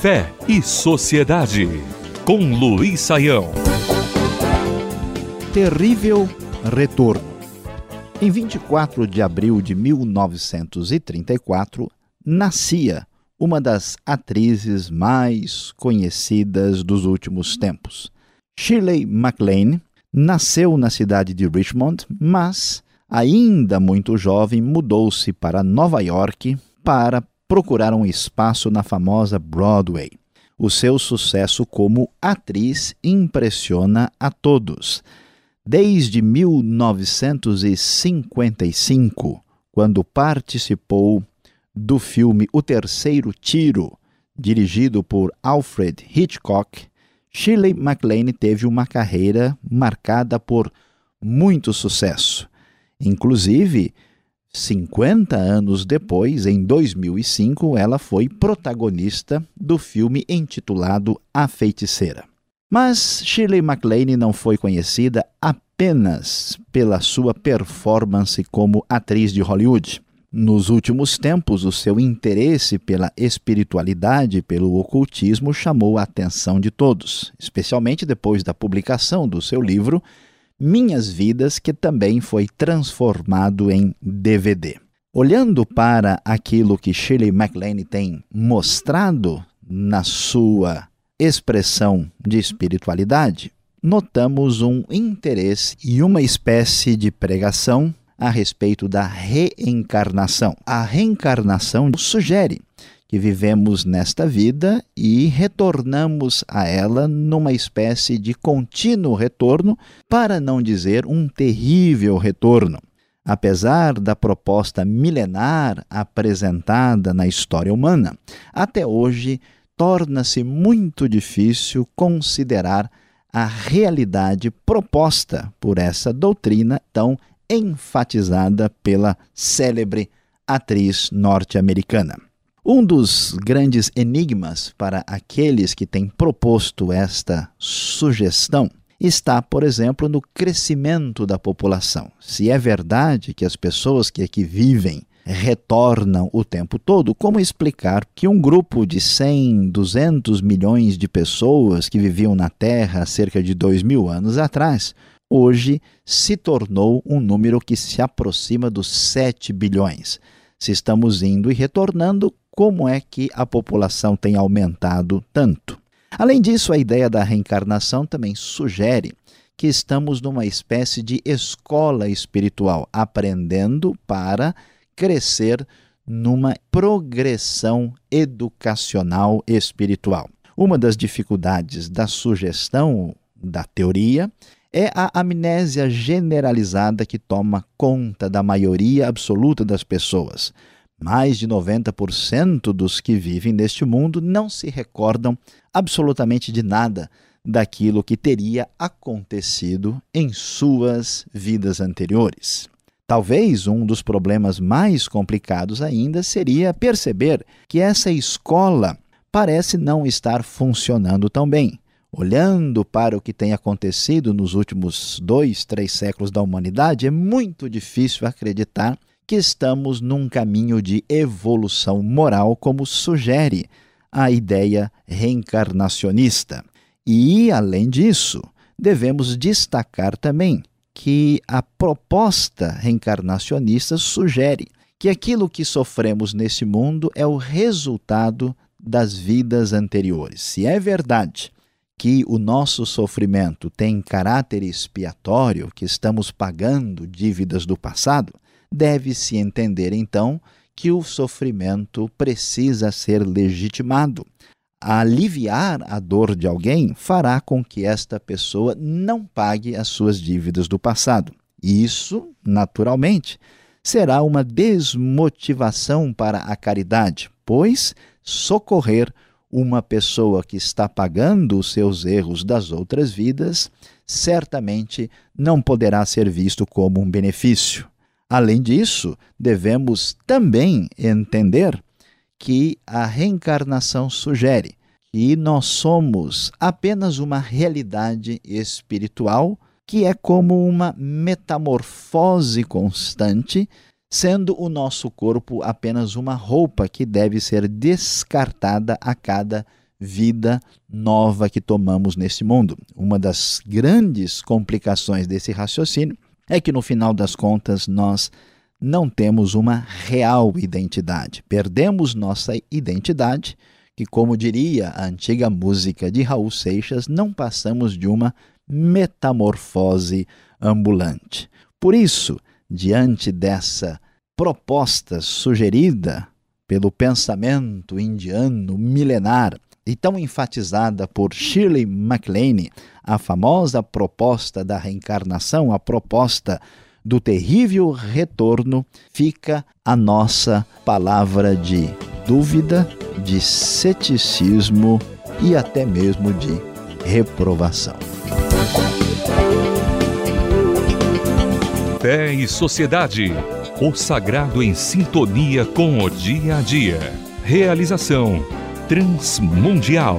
Fé e Sociedade, com Luiz Saião. Terrível Retorno. Em 24 de abril de 1934, nascia uma das atrizes mais conhecidas dos últimos tempos. Shirley MacLaine nasceu na cidade de Richmond, mas, ainda muito jovem, mudou-se para Nova York para procurar um espaço na famosa Broadway. O seu sucesso como atriz impressiona a todos. Desde 1955, quando participou do filme O Terceiro Tiro, dirigido por Alfred Hitchcock, Shirley MacLaine teve uma carreira marcada por muito sucesso. Inclusive, 50 anos depois, em 2005, ela foi protagonista do filme intitulado A Feiticeira. Mas Shirley MacLaine não foi conhecida apenas pela sua performance como atriz de Hollywood. Nos últimos tempos, o seu interesse pela espiritualidade e pelo ocultismo chamou a atenção de todos, especialmente depois da publicação do seu livro minhas Vidas, que também foi transformado em DVD. Olhando para aquilo que Shirley MacLaine tem mostrado na sua expressão de espiritualidade, notamos um interesse e uma espécie de pregação a respeito da reencarnação. A reencarnação sugere que vivemos nesta vida e retornamos a ela numa espécie de contínuo retorno, para não dizer um terrível retorno. Apesar da proposta milenar apresentada na história humana, até hoje torna-se muito difícil considerar a realidade proposta por essa doutrina tão enfatizada pela célebre atriz norte-americana. Um dos grandes enigmas para aqueles que têm proposto esta sugestão está, por exemplo, no crescimento da população. Se é verdade que as pessoas que aqui vivem retornam o tempo todo, como explicar que um grupo de 100, 200 milhões de pessoas que viviam na Terra há cerca de dois mil anos atrás, hoje se tornou um número que se aproxima dos 7 bilhões? Se estamos indo e retornando, como é que a população tem aumentado tanto. Além disso, a ideia da reencarnação também sugere que estamos numa espécie de escola espiritual, aprendendo para crescer numa progressão educacional espiritual. Uma das dificuldades da sugestão da teoria é a amnésia generalizada que toma conta da maioria absoluta das pessoas. Mais de 90% dos que vivem neste mundo não se recordam absolutamente de nada daquilo que teria acontecido em suas vidas anteriores. Talvez um dos problemas mais complicados ainda seria perceber que essa escola parece não estar funcionando tão bem. Olhando para o que tem acontecido nos últimos dois, três séculos da humanidade, é muito difícil acreditar que estamos num caminho de evolução moral, como sugere a ideia reencarnacionista. E, além disso, devemos destacar também que a proposta reencarnacionista sugere que aquilo que sofremos nesse mundo é o resultado das vidas anteriores. Se é verdade que o nosso sofrimento tem caráter expiatório, que estamos pagando dívidas do passado, deve-se entender então que o sofrimento precisa ser legitimado. Aliviar a dor de alguém fará com que esta pessoa não pague as suas dívidas do passado. Isso, naturalmente, será uma desmotivação para a caridade, pois socorrer uma pessoa que está pagando os seus erros das outras vidas certamente não poderá ser visto como um benefício. Além disso, devemos também entender que a reencarnação sugere que nós somos apenas uma realidade espiritual que é como uma metamorfose constante, sendo o nosso corpo apenas uma roupa que deve ser descartada a cada vida nova que tomamos nesse mundo. Uma das grandes complicações desse raciocínio é que, no final das contas, nós não temos uma real identidade. Perdemos nossa identidade, que, como diria a antiga música de Raul Seixas, não passamos de uma metamorfose ambulante. Por isso, diante dessa proposta sugerida pelo pensamento indiano milenar e tão enfatizada por Shirley MacLaine, a famosa proposta da reencarnação, a proposta do terrível retorno, fica a nossa palavra de dúvida, de ceticismo e até mesmo de reprovação. Fé e Sociedade. O sagrado em sintonia com o dia a dia. Realização Transmundial.